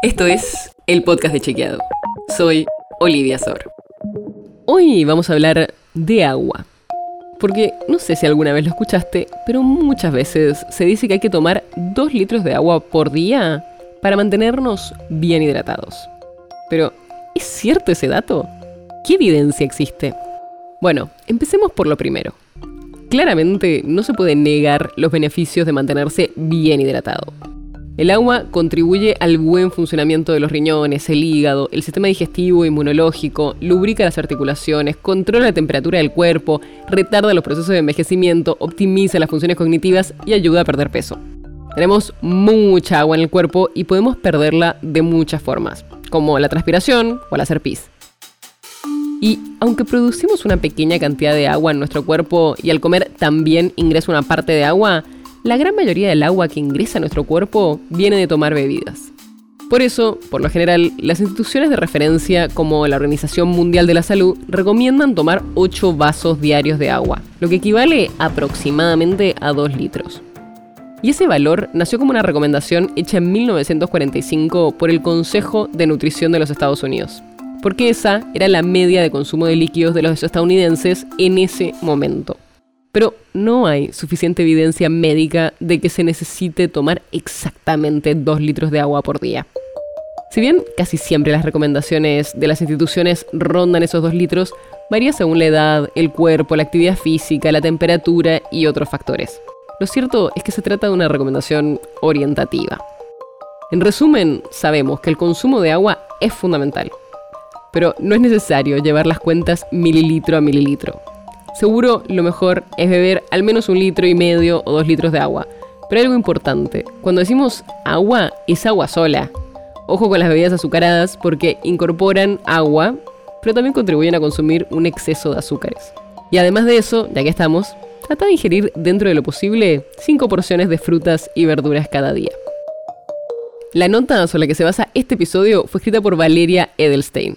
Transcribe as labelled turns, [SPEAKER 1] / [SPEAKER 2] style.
[SPEAKER 1] Esto es el podcast de Chequeado. Soy Olivia Sor. Hoy vamos a hablar de agua. Porque no sé si alguna vez lo escuchaste, pero muchas veces se dice que hay que tomar 2 litros de agua por día para mantenernos bien hidratados. Pero, ¿es cierto ese dato? ¿Qué evidencia existe? Bueno, empecemos por lo primero. Claramente no se puede negar los beneficios de mantenerse bien hidratado. El agua contribuye al buen funcionamiento de los riñones, el hígado, el sistema digestivo inmunológico, lubrica las articulaciones, controla la temperatura del cuerpo, retarda los procesos de envejecimiento, optimiza las funciones cognitivas y ayuda a perder peso. Tenemos mucha agua en el cuerpo y podemos perderla de muchas formas, como la transpiración o al hacer pis. Y aunque producimos una pequeña cantidad de agua en nuestro cuerpo y al comer también ingresa una parte de agua, la gran mayoría del agua que ingresa a nuestro cuerpo viene de tomar bebidas. Por eso, por lo general, las instituciones de referencia como la Organización Mundial de la Salud recomiendan tomar 8 vasos diarios de agua, lo que equivale aproximadamente a 2 litros. Y ese valor nació como una recomendación hecha en 1945 por el Consejo de Nutrición de los Estados Unidos porque esa era la media de consumo de líquidos de los estadounidenses en ese momento. Pero no hay suficiente evidencia médica de que se necesite tomar exactamente 2 litros de agua por día. Si bien casi siempre las recomendaciones de las instituciones rondan esos 2 litros, varía según la edad, el cuerpo, la actividad física, la temperatura y otros factores. Lo cierto es que se trata de una recomendación orientativa. En resumen, sabemos que el consumo de agua es fundamental, pero no es necesario llevar las cuentas mililitro a mililitro. Seguro lo mejor es beber al menos un litro y medio o dos litros de agua. Pero hay algo importante, cuando decimos agua, es agua sola. Ojo con las bebidas azucaradas porque incorporan agua, pero también contribuyen a consumir un exceso de azúcares. Y además de eso, ya que estamos, trata de ingerir dentro de lo posible 5 porciones de frutas y verduras cada día. La nota sobre la que se basa este episodio fue escrita por Valeria Edelstein.